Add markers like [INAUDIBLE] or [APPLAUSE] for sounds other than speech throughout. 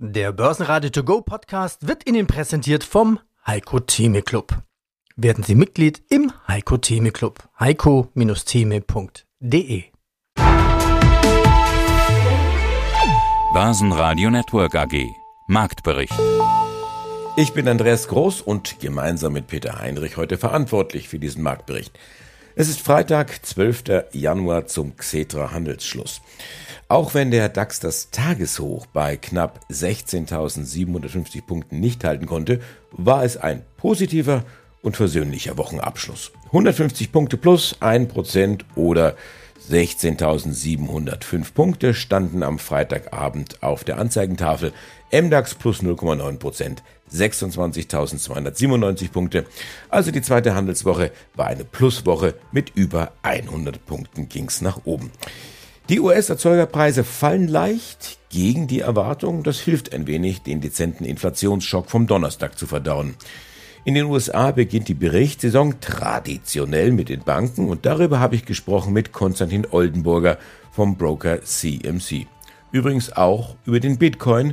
Der Börsenradio To Go Podcast wird Ihnen präsentiert vom Heiko Theme Club. Werden Sie Mitglied im Heiko Theme Club. heiko-theme.de Börsenradio Network AG Marktbericht. Ich bin Andreas Groß und gemeinsam mit Peter Heinrich heute verantwortlich für diesen Marktbericht. Es ist Freitag, 12. Januar zum Xetra Handelsschluss. Auch wenn der DAX das Tageshoch bei knapp 16.750 Punkten nicht halten konnte, war es ein positiver und versöhnlicher Wochenabschluss. 150 Punkte plus 1% oder 16.705 Punkte standen am Freitagabend auf der Anzeigentafel. MDAX plus 0,9%, 26.297 Punkte. Also die zweite Handelswoche war eine Pluswoche mit über 100 Punkten ging's nach oben. Die US-Erzeugerpreise fallen leicht gegen die Erwartung. Das hilft ein wenig, den dezenten Inflationsschock vom Donnerstag zu verdauen. In den USA beginnt die Berichtssaison traditionell mit den Banken und darüber habe ich gesprochen mit Konstantin Oldenburger vom Broker CMC. Übrigens auch über den Bitcoin,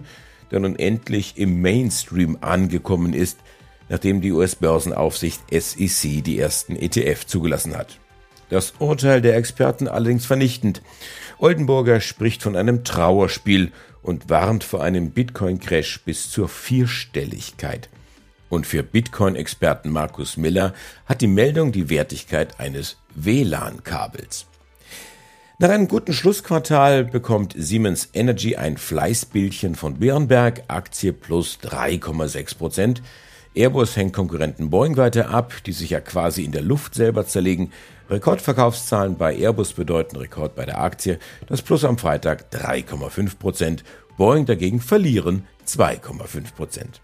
der nun endlich im Mainstream angekommen ist, nachdem die US-Börsenaufsicht SEC die ersten ETF zugelassen hat. Das Urteil der Experten allerdings vernichtend. Oldenburger spricht von einem Trauerspiel und warnt vor einem Bitcoin-Crash bis zur Vierstelligkeit. Und für Bitcoin-Experten Markus Miller hat die Meldung die Wertigkeit eines WLAN-Kabels. Nach einem guten Schlussquartal bekommt Siemens Energy ein Fleißbildchen von Bärenberg, Aktie plus 3,6 Prozent. Airbus hängt Konkurrenten Boeing weiter ab, die sich ja quasi in der Luft selber zerlegen. Rekordverkaufszahlen bei Airbus bedeuten Rekord bei der Aktie. Das Plus am Freitag 3,5 Prozent. Boeing dagegen verlieren 2,5 Prozent.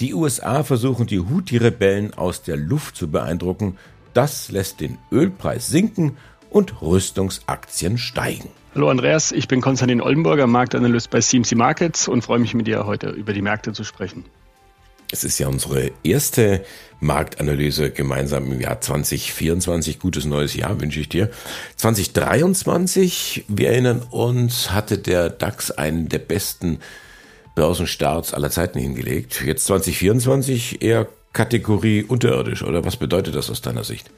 Die USA versuchen die Houthi-Rebellen aus der Luft zu beeindrucken. Das lässt den Ölpreis sinken und Rüstungsaktien steigen. Hallo Andreas, ich bin Konstantin Oldenburger, Marktanalyst bei CMC Markets und freue mich mit dir heute über die Märkte zu sprechen. Es ist ja unsere erste Marktanalyse gemeinsam im Jahr 2024. Gutes neues Jahr wünsche ich dir. 2023, wir erinnern uns, hatte der DAX einen der besten Börsenstarts aller Zeiten hingelegt. Jetzt 2024 eher Kategorie unterirdisch oder was bedeutet das aus deiner Sicht?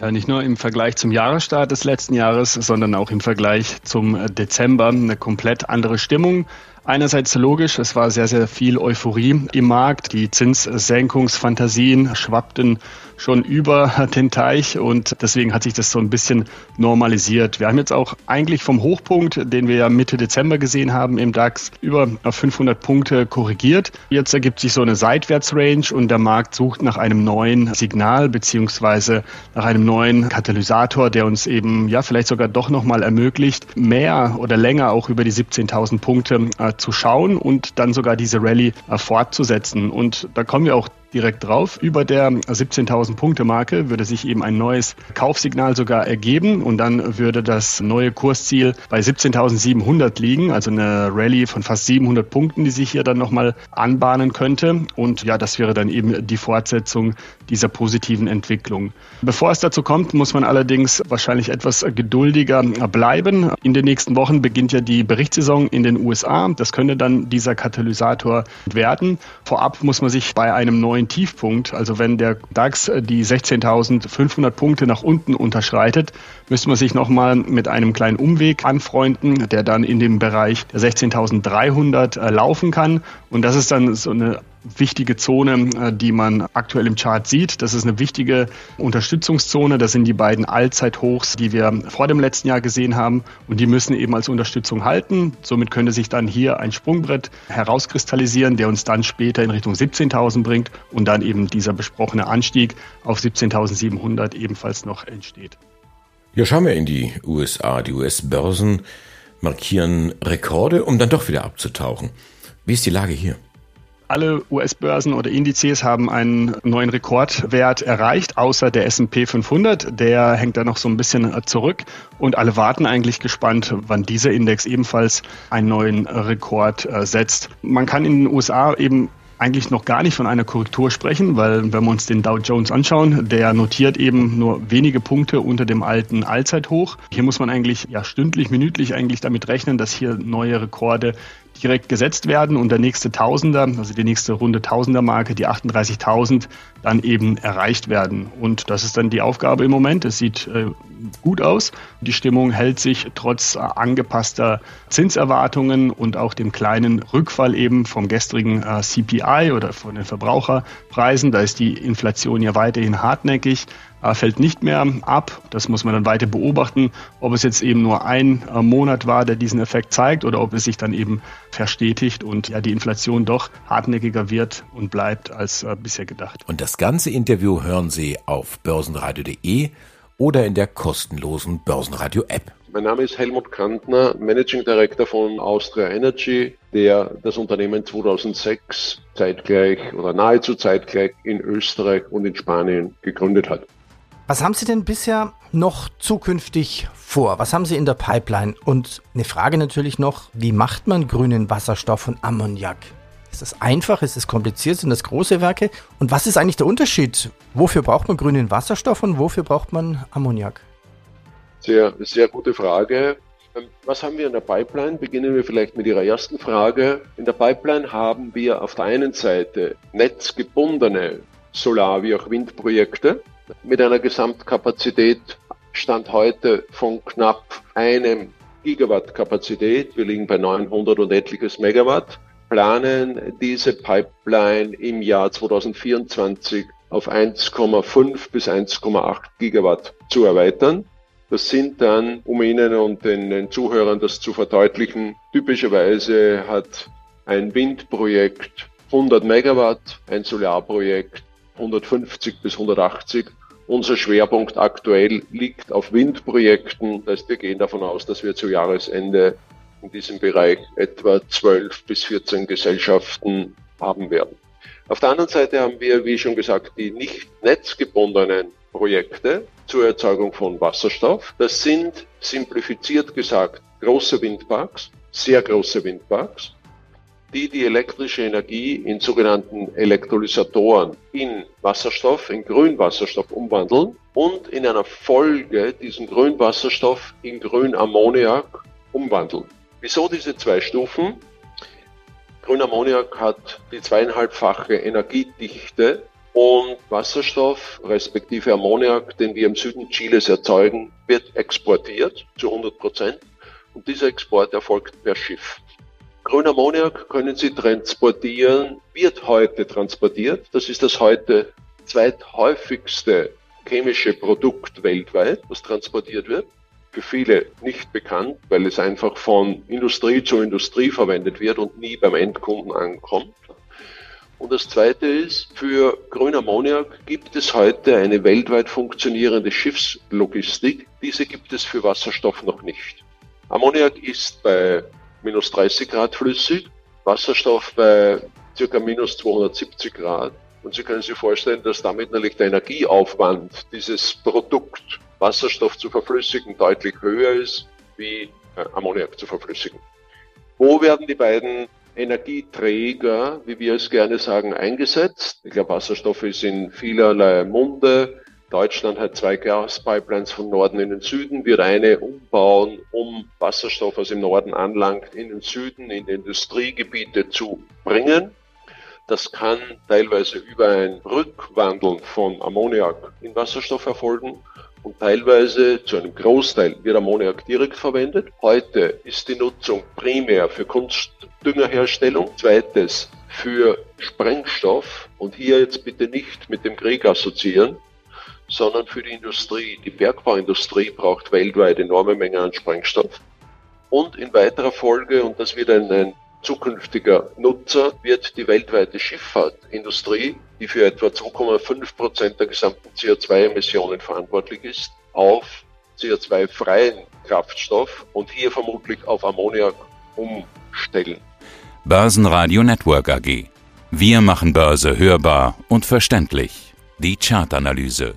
Ja, nicht nur im Vergleich zum Jahresstart des letzten Jahres, sondern auch im Vergleich zum Dezember eine komplett andere Stimmung. Einerseits logisch, es war sehr, sehr viel Euphorie im Markt. Die Zinssenkungsfantasien schwappten schon über den Teich und deswegen hat sich das so ein bisschen normalisiert. Wir haben jetzt auch eigentlich vom Hochpunkt, den wir ja Mitte Dezember gesehen haben im DAX, über 500 Punkte korrigiert. Jetzt ergibt sich so eine Seitwärtsrange und der Markt sucht nach einem neuen Signal beziehungsweise nach einem neuen Katalysator, der uns eben ja vielleicht sogar doch nochmal ermöglicht, mehr oder länger auch über die 17.000 Punkte äh, zu schauen und dann sogar diese Rallye äh, fortzusetzen. Und da kommen wir auch direkt drauf. Über der 17.000 Punkte Marke würde sich eben ein neues Kaufsignal sogar ergeben und dann würde das neue Kursziel bei 17.700 liegen, also eine Rallye von fast 700 Punkten, die sich hier dann nochmal anbahnen könnte. Und ja, das wäre dann eben die Fortsetzung dieser positiven Entwicklung. Bevor es dazu kommt, muss man allerdings wahrscheinlich etwas geduldiger bleiben. In den nächsten Wochen beginnt ja die Berichtssaison in den USA. Das könnte dann dieser Katalysator werden. Vorab muss man sich bei einem neuen neuen Tiefpunkt. Also wenn der DAX die 16.500 Punkte nach unten unterschreitet, müsste man sich nochmal mit einem kleinen Umweg anfreunden, der dann in dem Bereich der 16.300 äh, laufen kann. Und das ist dann so eine wichtige Zone, äh, die man aktuell im Chart sieht. Das ist eine wichtige Unterstützungszone. Das sind die beiden Allzeithochs, die wir vor dem letzten Jahr gesehen haben. Und die müssen eben als Unterstützung halten. Somit könnte sich dann hier ein Sprungbrett herauskristallisieren, der uns dann später in Richtung 17.000 bringt und dann eben dieser besprochene Anstieg auf 17.700 ebenfalls noch entsteht. Ja, schauen wir in die USA. Die US-Börsen markieren Rekorde, um dann doch wieder abzutauchen. Wie ist die Lage hier? Alle US-Börsen oder Indizes haben einen neuen Rekordwert erreicht, außer der S&P 500. Der hängt da noch so ein bisschen zurück und alle warten eigentlich gespannt, wann dieser Index ebenfalls einen neuen Rekord äh, setzt. Man kann in den USA eben eigentlich noch gar nicht von einer Korrektur sprechen, weil wenn wir uns den Dow Jones anschauen, der notiert eben nur wenige Punkte unter dem alten Allzeithoch. Hier muss man eigentlich ja stündlich, minütlich eigentlich damit rechnen, dass hier neue Rekorde direkt gesetzt werden und der nächste Tausender, also die nächste Runde Tausender-Marke, die 38.000, dann eben erreicht werden. Und das ist dann die Aufgabe im Moment. Es sieht äh, gut aus. Die Stimmung hält sich trotz äh, angepasster Zinserwartungen und auch dem kleinen Rückfall eben vom gestrigen äh, CPI oder von den Verbraucherpreisen. Da ist die Inflation ja weiterhin hartnäckig fällt nicht mehr ab. Das muss man dann weiter beobachten, ob es jetzt eben nur ein äh, Monat war, der diesen Effekt zeigt oder ob es sich dann eben verstetigt und ja die Inflation doch hartnäckiger wird und bleibt als äh, bisher gedacht. Und das ganze Interview hören Sie auf börsenradio.de oder in der kostenlosen Börsenradio-App. Mein Name ist Helmut Kantner, Managing Director von Austria Energy, der das Unternehmen 2006 zeitgleich oder nahezu zeitgleich in Österreich und in Spanien gegründet hat. Was haben Sie denn bisher noch zukünftig vor? Was haben Sie in der Pipeline? Und eine Frage natürlich noch, wie macht man grünen Wasserstoff und Ammoniak? Ist das einfach? Ist es kompliziert? Sind das große Werke? Und was ist eigentlich der Unterschied? Wofür braucht man grünen Wasserstoff und wofür braucht man Ammoniak? Sehr, sehr gute Frage. Ähm, was haben wir in der Pipeline? Beginnen wir vielleicht mit Ihrer ersten Frage. In der Pipeline haben wir auf der einen Seite netzgebundene Solar- wie auch Windprojekte mit einer Gesamtkapazität Stand heute von knapp einem Gigawatt Kapazität. Wir liegen bei 900 und etliches Megawatt. Planen diese Pipeline im Jahr 2024 auf 1,5 bis 1,8 Gigawatt zu erweitern. Das sind dann, um Ihnen und den, den Zuhörern das zu verdeutlichen, typischerweise hat ein Windprojekt 100 Megawatt, ein Solarprojekt 150 bis 180. Unser Schwerpunkt aktuell liegt auf Windprojekten. Das heißt, wir gehen davon aus, dass wir zu Jahresende in diesem Bereich etwa 12 bis 14 Gesellschaften haben werden. Auf der anderen Seite haben wir, wie schon gesagt, die nicht netzgebundenen Projekte zur Erzeugung von Wasserstoff. Das sind simplifiziert gesagt große Windparks, sehr große Windparks, die die elektrische Energie in sogenannten Elektrolysatoren in Wasserstoff, in Grünwasserstoff umwandeln und in einer Folge diesen Grünwasserstoff in Grünammoniak umwandeln. Wieso diese zwei Stufen? Grünammoniak hat die zweieinhalbfache Energiedichte und Wasserstoff respektive Ammoniak, den wir im Süden Chiles erzeugen, wird exportiert zu 100 Prozent und dieser Export erfolgt per Schiff. Grünammoniak können Sie transportieren, wird heute transportiert. Das ist das heute zweithäufigste chemische Produkt weltweit, das transportiert wird. Für viele nicht bekannt, weil es einfach von Industrie zu Industrie verwendet wird und nie beim Endkunden ankommt. Und das Zweite ist, für Grünammoniak gibt es heute eine weltweit funktionierende Schiffslogistik. Diese gibt es für Wasserstoff noch nicht. Ammoniak ist bei minus 30 Grad flüssig, Wasserstoff bei circa minus 270 Grad. Und Sie können sich vorstellen, dass damit natürlich der Energieaufwand dieses Produkt Wasserstoff zu verflüssigen deutlich höher ist, wie äh, Ammoniak zu verflüssigen. Wo werden die beiden Energieträger, wie wir es gerne sagen, eingesetzt? Ich glaube, Wasserstoff ist in vielerlei Munde. Deutschland hat zwei Gaspipelines von Norden in den Süden, wird eine umbauen, um Wasserstoff, was im Norden anlangt, in den Süden, in Industriegebiete zu bringen. Das kann teilweise über ein Rückwandeln von Ammoniak in Wasserstoff erfolgen und teilweise zu einem Großteil wird Ammoniak direkt verwendet. Heute ist die Nutzung primär für Kunstdüngerherstellung, zweites für Sprengstoff und hier jetzt bitte nicht mit dem Krieg assoziieren sondern für die Industrie. Die Bergbauindustrie braucht weltweit enorme Mengen an Sprengstoff. Und in weiterer Folge, und das wird ein, ein zukünftiger Nutzer, wird die weltweite Schifffahrtindustrie, die für etwa 2,5 Prozent der gesamten CO2-Emissionen verantwortlich ist, auf CO2-freien Kraftstoff und hier vermutlich auf Ammoniak umstellen. Börsenradio Network AG. Wir machen Börse hörbar und verständlich. Die Chartanalyse.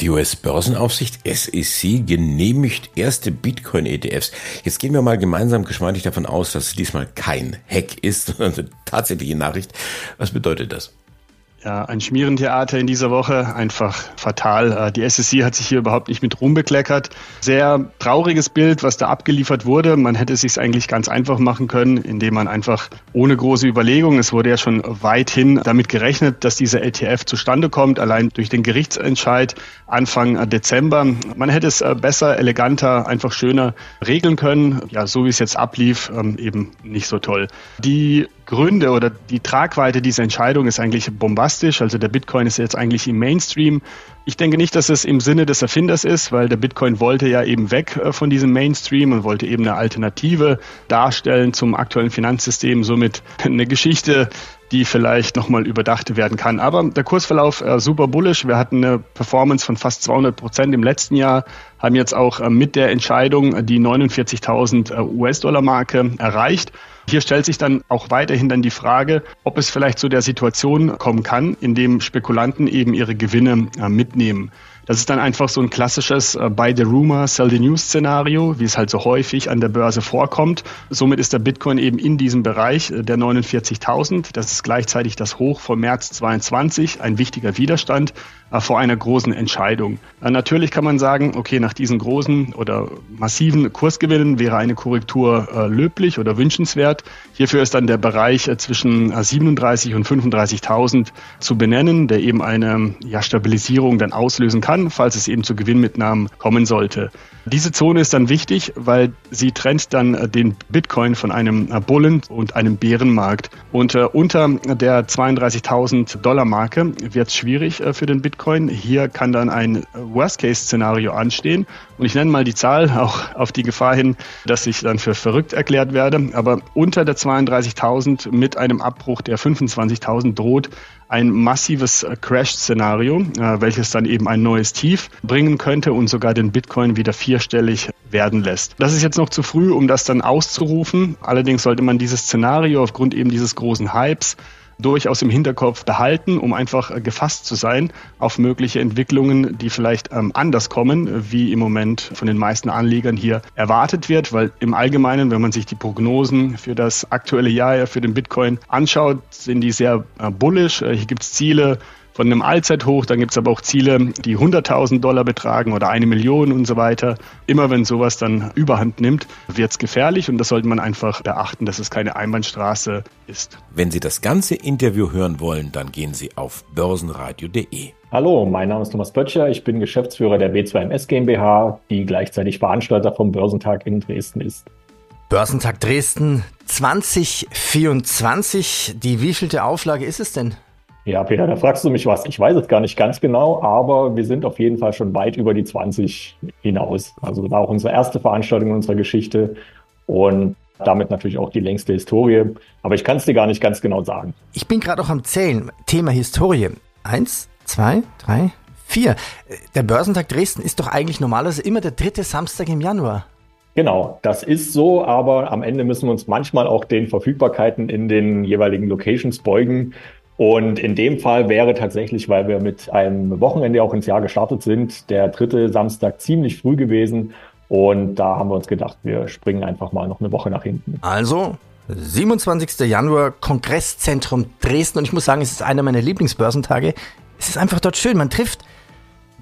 Die US-Börsenaufsicht SEC genehmigt erste Bitcoin-ETFs. Jetzt gehen wir mal gemeinsam geschmeidig davon aus, dass es diesmal kein Hack ist, [LAUGHS] sondern eine tatsächliche Nachricht. Was bedeutet das? Ja, ein Schmierentheater in dieser Woche, einfach fatal. Äh, die SSC hat sich hier überhaupt nicht mit Ruhm bekleckert. Sehr trauriges Bild, was da abgeliefert wurde. Man hätte es sich eigentlich ganz einfach machen können, indem man einfach ohne große Überlegung, es wurde ja schon weithin damit gerechnet, dass dieser LTF zustande kommt, allein durch den Gerichtsentscheid Anfang Dezember. Man hätte es äh, besser, eleganter, einfach schöner regeln können. Ja, so wie es jetzt ablief, ähm, eben nicht so toll. Die Gründe oder die Tragweite dieser Entscheidung ist eigentlich bombastisch. Also der Bitcoin ist jetzt eigentlich im Mainstream. Ich denke nicht, dass es im Sinne des Erfinders ist, weil der Bitcoin wollte ja eben weg äh, von diesem Mainstream und wollte eben eine Alternative darstellen zum aktuellen Finanzsystem. Somit [LAUGHS] eine Geschichte, die vielleicht nochmal überdacht werden kann. Aber der Kursverlauf äh, super bullish. Wir hatten eine Performance von fast 200 Prozent im letzten Jahr, haben jetzt auch äh, mit der Entscheidung die 49.000 äh, US-Dollar-Marke erreicht. Hier stellt sich dann auch weiterhin dann die Frage, ob es vielleicht zu der Situation kommen kann, in dem Spekulanten eben ihre Gewinne äh, mitnehmen. Das ist dann einfach so ein klassisches äh, Buy the Rumor, Sell the News Szenario, wie es halt so häufig an der Börse vorkommt. Somit ist der Bitcoin eben in diesem Bereich äh, der 49.000. Das ist gleichzeitig das Hoch vom März 22, ein wichtiger Widerstand vor einer großen Entscheidung. Äh, natürlich kann man sagen, okay, nach diesen großen oder massiven Kursgewinnen wäre eine Korrektur äh, löblich oder wünschenswert. Hierfür ist dann der Bereich äh, zwischen 37 und 35.000 zu benennen, der eben eine ja, Stabilisierung dann auslösen kann falls es eben zu Gewinnmitnahmen kommen sollte. Diese Zone ist dann wichtig, weil sie trennt dann äh, den Bitcoin von einem äh, Bullen- und einem Bärenmarkt. Und äh, unter der 32.000 Dollar Marke wird es schwierig äh, für den Bitcoin. Hier kann dann ein Worst-Case-Szenario anstehen. Und ich nenne mal die Zahl, [LAUGHS] auch auf die Gefahr hin, dass ich dann für verrückt erklärt werde. Aber unter der 32.000 mit einem Abbruch der 25.000 droht ein massives Crash-Szenario, äh, welches dann eben ein neues Tief bringen könnte und sogar den Bitcoin wieder vierstellig werden lässt. Das ist jetzt noch zu früh, um das dann auszurufen. Allerdings sollte man dieses Szenario aufgrund eben dieses großen Hypes durchaus im Hinterkopf behalten, um einfach äh, gefasst zu sein auf mögliche Entwicklungen, die vielleicht ähm, anders kommen, wie im Moment von den meisten Anlegern hier erwartet wird, weil im Allgemeinen, wenn man sich die Prognosen für das aktuelle Jahr für den Bitcoin anschaut, sind die sehr äh, bullish. Äh, hier gibt es Ziele von einem Allzeithoch. Dann gibt es aber auch Ziele, die 100.000 Dollar betragen oder eine Million und so weiter. Immer wenn sowas dann überhand nimmt, wird es gefährlich und das sollte man einfach beachten, dass es keine Einbahnstraße ist. Wenn Sie das ganze Interview hören wollen, dann gehen Sie auf börsenradio.de. Hallo, mein Name ist Thomas Böttcher. Ich bin Geschäftsführer der B2MS GmbH, die gleichzeitig Veranstalter vom Börsentag in Dresden ist. Börsentag Dresden 2024. Die wievielte Auflage ist es denn? Ja, Peter, da fragst du mich was. Ich weiß es gar nicht ganz genau, aber wir sind auf jeden Fall schon weit über die 20 hinaus. Also war auch unsere erste Veranstaltung in unserer Geschichte und damit natürlich auch die längste Historie. Aber ich kann es dir gar nicht ganz genau sagen. Ich bin gerade auch am Zählen. Thema Historie. Eins, zwei, drei, vier. Der Börsentag Dresden ist doch eigentlich normalerweise immer der dritte Samstag im Januar. Genau, das ist so, aber am Ende müssen wir uns manchmal auch den Verfügbarkeiten in den jeweiligen Locations beugen. Und in dem Fall wäre tatsächlich, weil wir mit einem Wochenende auch ins Jahr gestartet sind, der dritte Samstag ziemlich früh gewesen. Und da haben wir uns gedacht, wir springen einfach mal noch eine Woche nach hinten. Also, 27. Januar, Kongresszentrum Dresden. Und ich muss sagen, es ist einer meiner Lieblingsbörsentage. Es ist einfach dort schön. Man trifft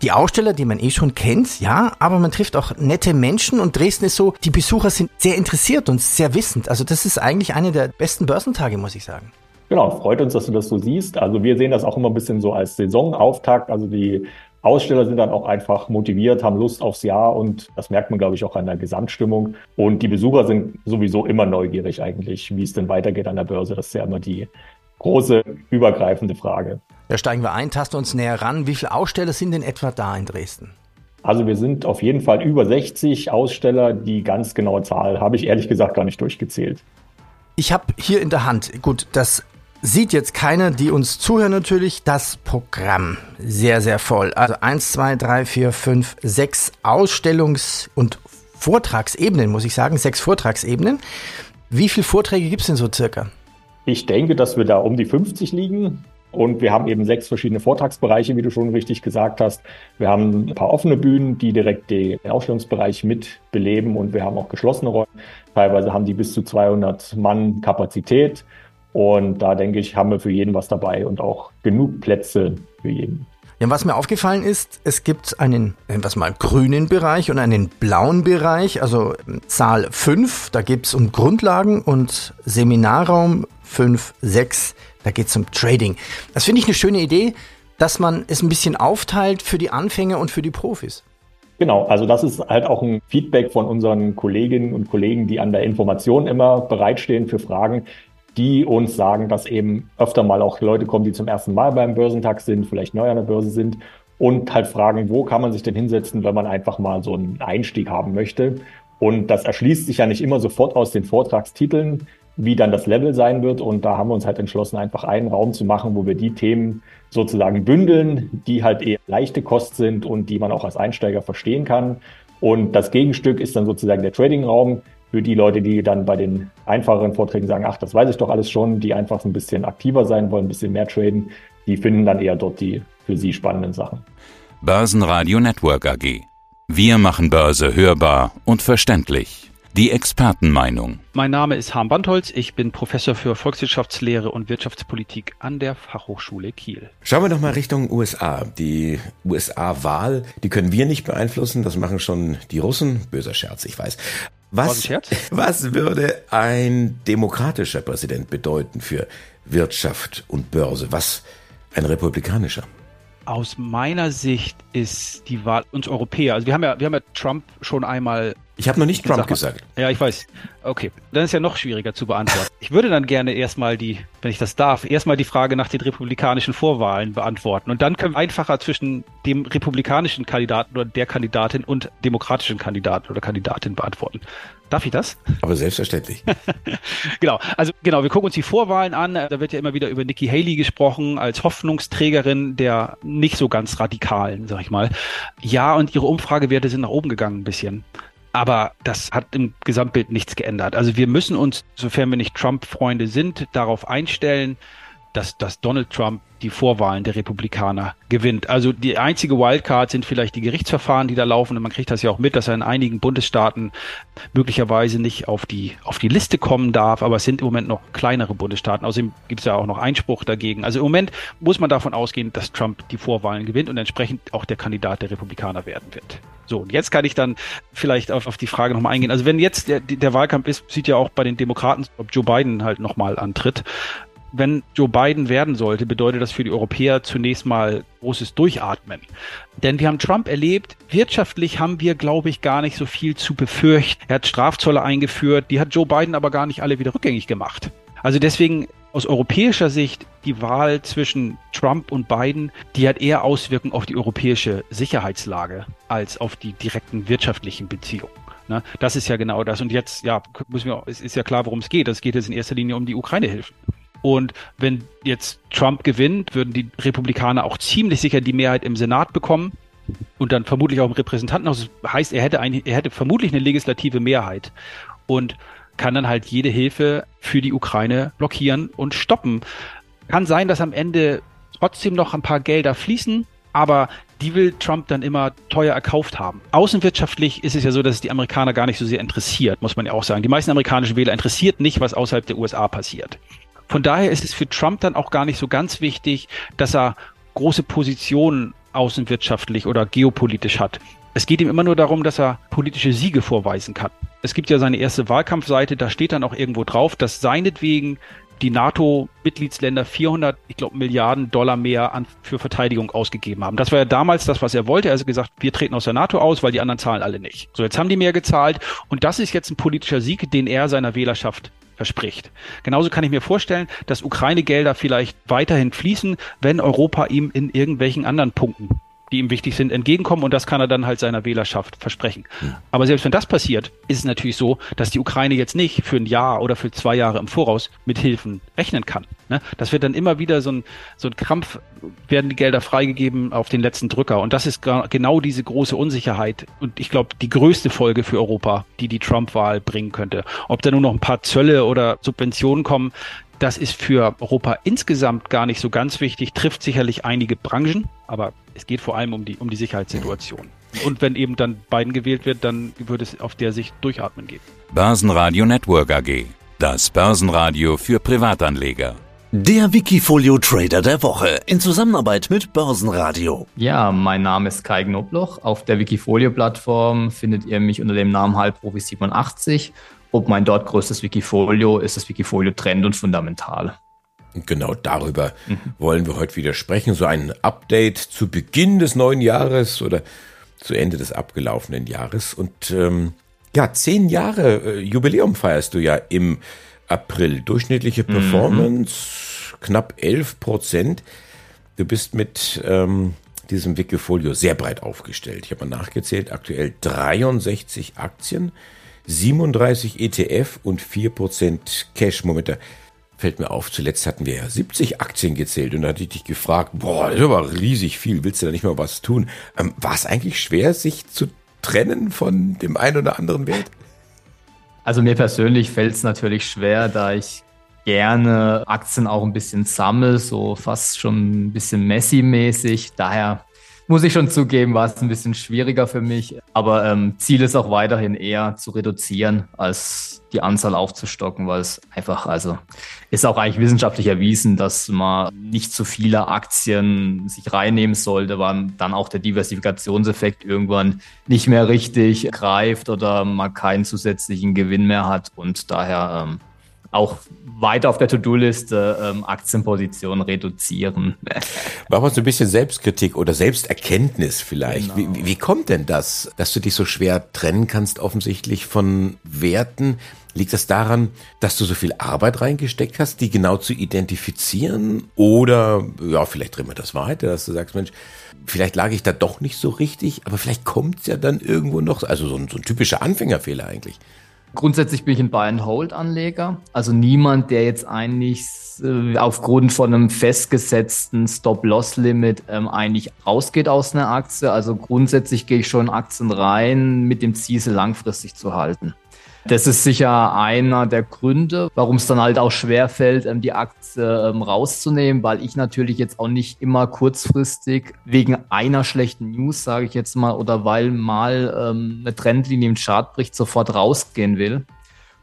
die Aussteller, die man eh schon kennt, ja, aber man trifft auch nette Menschen und Dresden ist so, die Besucher sind sehr interessiert und sehr wissend. Also das ist eigentlich einer der besten Börsentage, muss ich sagen. Genau, freut uns, dass du das so siehst. Also wir sehen das auch immer ein bisschen so als Saisonauftakt. Also die Aussteller sind dann auch einfach motiviert, haben Lust aufs Jahr und das merkt man, glaube ich, auch an der Gesamtstimmung. Und die Besucher sind sowieso immer neugierig eigentlich, wie es denn weitergeht an der Börse. Das ist ja immer die große, übergreifende Frage. Da steigen wir ein, tasten uns näher ran. Wie viele Aussteller sind denn etwa da in Dresden? Also wir sind auf jeden Fall über 60 Aussteller. Die ganz genaue Zahl habe ich ehrlich gesagt gar nicht durchgezählt. Ich habe hier in der Hand, gut, das sieht jetzt keiner, die uns zuhören natürlich, das Programm. Sehr, sehr voll. Also eins, zwei, drei, vier, fünf, sechs Ausstellungs- und Vortragsebenen, muss ich sagen. Sechs Vortragsebenen. Wie viele Vorträge gibt es denn so circa? Ich denke, dass wir da um die 50 liegen. Und wir haben eben sechs verschiedene Vortragsbereiche, wie du schon richtig gesagt hast. Wir haben ein paar offene Bühnen, die direkt den Ausstellungsbereich mit beleben und wir haben auch geschlossene Räume. Teilweise haben die bis zu 200 Mann Kapazität. Und da denke ich, haben wir für jeden was dabei und auch genug Plätze für jeden. Ja, was mir aufgefallen ist, es gibt einen, es mal, grünen Bereich und einen blauen Bereich, also Zahl 5, da geht es um Grundlagen und Seminarraum 5, 6, da geht es um Trading. Das finde ich eine schöne Idee, dass man es ein bisschen aufteilt für die Anfänger und für die Profis. Genau, also das ist halt auch ein Feedback von unseren Kolleginnen und Kollegen, die an der Information immer bereitstehen für Fragen die uns sagen, dass eben öfter mal auch Leute kommen, die zum ersten Mal beim Börsentag sind, vielleicht neu an der Börse sind und halt fragen, wo kann man sich denn hinsetzen, wenn man einfach mal so einen Einstieg haben möchte. Und das erschließt sich ja nicht immer sofort aus den Vortragstiteln, wie dann das Level sein wird. Und da haben wir uns halt entschlossen, einfach einen Raum zu machen, wo wir die Themen sozusagen bündeln, die halt eher leichte Kost sind und die man auch als Einsteiger verstehen kann. Und das Gegenstück ist dann sozusagen der Trading-Raum, für die Leute, die dann bei den einfacheren Vorträgen sagen, ach, das weiß ich doch alles schon, die einfach ein bisschen aktiver sein wollen, ein bisschen mehr traden, die finden dann eher dort die für sie spannenden Sachen. Börsenradio Network AG. Wir machen Börse hörbar und verständlich. Die Expertenmeinung. Mein Name ist Harm Bandholz. Ich bin Professor für Volkswirtschaftslehre und Wirtschaftspolitik an der Fachhochschule Kiel. Schauen wir doch mal Richtung USA. Die USA-Wahl, die können wir nicht beeinflussen. Das machen schon die Russen. Böser Scherz, ich weiß. Was, [LAUGHS] was würde ein demokratischer Präsident bedeuten für Wirtschaft und Börse? Was ein republikanischer? Aus meiner Sicht ist die Wahl uns Europäer, also wir haben ja, wir haben ja Trump schon einmal ich habe noch nicht Trump gesagt. Ja, ich weiß. Okay, dann ist ja noch schwieriger zu beantworten. Ich würde dann gerne erstmal die, wenn ich das darf, erstmal die Frage nach den republikanischen Vorwahlen beantworten. Und dann können wir einfacher zwischen dem republikanischen Kandidaten oder der Kandidatin und demokratischen Kandidaten oder Kandidatin beantworten. Darf ich das? Aber selbstverständlich. [LAUGHS] genau, also genau, wir gucken uns die Vorwahlen an. Da wird ja immer wieder über Nikki Haley gesprochen als Hoffnungsträgerin der nicht so ganz radikalen, sag ich mal. Ja, und ihre Umfragewerte sind nach oben gegangen ein bisschen. Aber das hat im Gesamtbild nichts geändert. Also wir müssen uns, sofern wir nicht Trump-Freunde sind, darauf einstellen, dass, dass Donald Trump die Vorwahlen der Republikaner gewinnt. Also die einzige Wildcard sind vielleicht die Gerichtsverfahren, die da laufen. Und man kriegt das ja auch mit, dass er in einigen Bundesstaaten möglicherweise nicht auf die, auf die Liste kommen darf. Aber es sind im Moment noch kleinere Bundesstaaten. Außerdem gibt es ja auch noch Einspruch dagegen. Also im Moment muss man davon ausgehen, dass Trump die Vorwahlen gewinnt und entsprechend auch der Kandidat der Republikaner werden wird. So, und jetzt kann ich dann vielleicht auf, auf die Frage nochmal eingehen. Also wenn jetzt der, der Wahlkampf ist, sieht ja auch bei den Demokraten, ob Joe Biden halt nochmal antritt. Wenn Joe Biden werden sollte, bedeutet das für die Europäer zunächst mal großes Durchatmen. Denn wir haben Trump erlebt, wirtschaftlich haben wir, glaube ich, gar nicht so viel zu befürchten. Er hat Strafzölle eingeführt, die hat Joe Biden aber gar nicht alle wieder rückgängig gemacht. Also deswegen aus europäischer Sicht die Wahl zwischen Trump und Biden, die hat eher Auswirkungen auf die europäische Sicherheitslage als auf die direkten wirtschaftlichen Beziehungen. Ne? Das ist ja genau das. Und jetzt, ja, müssen wir, es ist ja klar, worum es geht. Es geht jetzt in erster Linie um die Ukraine-Hilfen. Und wenn jetzt Trump gewinnt, würden die Republikaner auch ziemlich sicher die Mehrheit im Senat bekommen und dann vermutlich auch im Repräsentantenhaus. Das heißt, er hätte, ein, er hätte vermutlich eine legislative Mehrheit. Und kann dann halt jede Hilfe für die Ukraine blockieren und stoppen. Kann sein, dass am Ende trotzdem noch ein paar Gelder fließen, aber die will Trump dann immer teuer erkauft haben. Außenwirtschaftlich ist es ja so, dass es die Amerikaner gar nicht so sehr interessiert, muss man ja auch sagen. Die meisten amerikanischen Wähler interessiert nicht, was außerhalb der USA passiert. Von daher ist es für Trump dann auch gar nicht so ganz wichtig, dass er große Positionen außenwirtschaftlich oder geopolitisch hat. Es geht ihm immer nur darum, dass er politische Siege vorweisen kann. Es gibt ja seine erste Wahlkampfseite, da steht dann auch irgendwo drauf, dass seinetwegen die NATO-Mitgliedsländer 400, ich glaube, Milliarden Dollar mehr an, für Verteidigung ausgegeben haben. Das war ja damals das, was er wollte. Er hat gesagt, wir treten aus der NATO aus, weil die anderen zahlen alle nicht. So, jetzt haben die mehr gezahlt und das ist jetzt ein politischer Sieg, den er seiner Wählerschaft verspricht. Genauso kann ich mir vorstellen, dass Ukraine-Gelder vielleicht weiterhin fließen, wenn Europa ihm in irgendwelchen anderen Punkten die ihm wichtig sind, entgegenkommen und das kann er dann halt seiner Wählerschaft versprechen. Mhm. Aber selbst wenn das passiert, ist es natürlich so, dass die Ukraine jetzt nicht für ein Jahr oder für zwei Jahre im Voraus mit Hilfen rechnen kann. Ne? Das wird dann immer wieder so ein, so ein Krampf, werden die Gelder freigegeben auf den letzten Drücker und das ist genau diese große Unsicherheit und ich glaube die größte Folge für Europa, die die Trump-Wahl bringen könnte. Ob da nur noch ein paar Zölle oder Subventionen kommen, das ist für Europa insgesamt gar nicht so ganz wichtig, trifft sicherlich einige Branchen, aber es geht vor allem um die, um die Sicherheitssituation. Und wenn eben dann Biden gewählt wird, dann würde es auf der Sicht durchatmen gehen. Börsenradio Network AG. Das Börsenradio für Privatanleger. Der Wikifolio Trader der Woche in Zusammenarbeit mit Börsenradio. Ja, mein Name ist Kai Knobloch. Auf der Wikifolio-Plattform findet ihr mich unter dem Namen Halbprofi87. Ob mein dort größtes Wikifolio ist das Wikifolio Trend und Fundamental. Und genau darüber mhm. wollen wir heute wieder sprechen. So ein Update zu Beginn des neuen Jahres oder zu Ende des abgelaufenen Jahres. Und ähm, ja, zehn Jahre äh, Jubiläum feierst du ja im April. Durchschnittliche mhm. Performance mhm. knapp 11 Prozent. Du bist mit ähm, diesem Wikifolio sehr breit aufgestellt. Ich habe mal nachgezählt, aktuell 63 Aktien, 37 ETF und 4% Cash. Momentan fällt mir auf, zuletzt hatten wir ja 70 Aktien gezählt und da hatte ich dich gefragt, boah, das ist aber riesig viel, willst du da nicht mal was tun? Ähm, War es eigentlich schwer, sich zu trennen von dem einen oder anderen Wert? Also mir persönlich fällt es natürlich schwer, da ich gerne Aktien auch ein bisschen sammle, so fast schon ein bisschen Messi-mäßig. Daher muss ich schon zugeben, war es ein bisschen schwieriger für mich. Aber ähm, Ziel ist auch weiterhin eher zu reduzieren, als die Anzahl aufzustocken, weil es einfach, also ist auch eigentlich wissenschaftlich erwiesen, dass man nicht zu viele Aktien sich reinnehmen sollte, weil dann auch der Diversifikationseffekt irgendwann nicht mehr richtig greift oder man keinen zusätzlichen Gewinn mehr hat und daher ähm, auch weiter auf der To-Do-Liste ähm, Aktienpositionen reduzieren. Machen wir so ein bisschen Selbstkritik oder Selbsterkenntnis vielleicht. Genau. Wie, wie kommt denn das, dass du dich so schwer trennen kannst offensichtlich von Werten? Liegt das daran, dass du so viel Arbeit reingesteckt hast, die genau zu identifizieren? Oder, ja, vielleicht drehen wir das weiter, dass du sagst, Mensch, vielleicht lag ich da doch nicht so richtig, aber vielleicht kommt es ja dann irgendwo noch. Also so ein, so ein typischer Anfängerfehler eigentlich. Grundsätzlich bin ich ein Buy-and-Hold-Anleger. Also niemand, der jetzt eigentlich äh, aufgrund von einem festgesetzten Stop-Loss-Limit ähm, eigentlich rausgeht aus einer Aktie. Also grundsätzlich gehe ich schon in Aktien rein mit dem Ziel, sie langfristig zu halten. Das ist sicher einer der Gründe, warum es dann halt auch schwer fällt, ähm, die Aktie ähm, rauszunehmen, weil ich natürlich jetzt auch nicht immer kurzfristig wegen einer schlechten News, sage ich jetzt mal, oder weil mal ähm, eine Trendlinie im Chart bricht, sofort rausgehen will.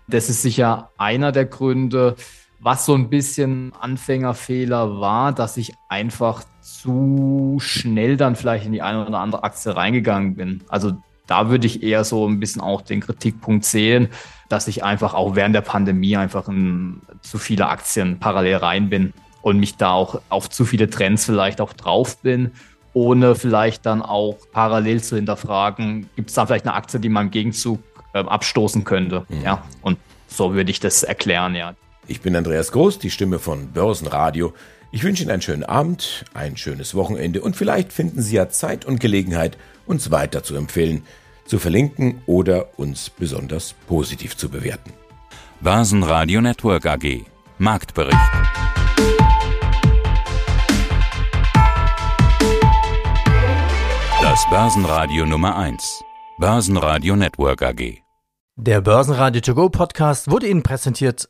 Das ist sicher einer der Gründe, was so ein bisschen Anfängerfehler war, dass ich einfach zu schnell dann vielleicht in die eine oder andere Aktie reingegangen bin. Also da würde ich eher so ein bisschen auch den Kritikpunkt sehen, dass ich einfach auch während der Pandemie einfach in zu viele Aktien parallel rein bin und mich da auch auf zu viele Trends vielleicht auch drauf bin, ohne vielleicht dann auch parallel zu hinterfragen, gibt es da vielleicht eine Aktie, die man im Gegenzug äh, abstoßen könnte. Mhm. Ja, und so würde ich das erklären, ja. Ich bin Andreas Groß, die Stimme von Börsenradio. Ich wünsche Ihnen einen schönen Abend, ein schönes Wochenende und vielleicht finden Sie ja Zeit und Gelegenheit, uns weiter zu empfehlen zu verlinken oder uns besonders positiv zu bewerten. Börsenradio Network AG Marktbericht. Das Börsenradio Nummer 1. Börsenradio Network AG. Der Börsenradio To Go Podcast wurde Ihnen präsentiert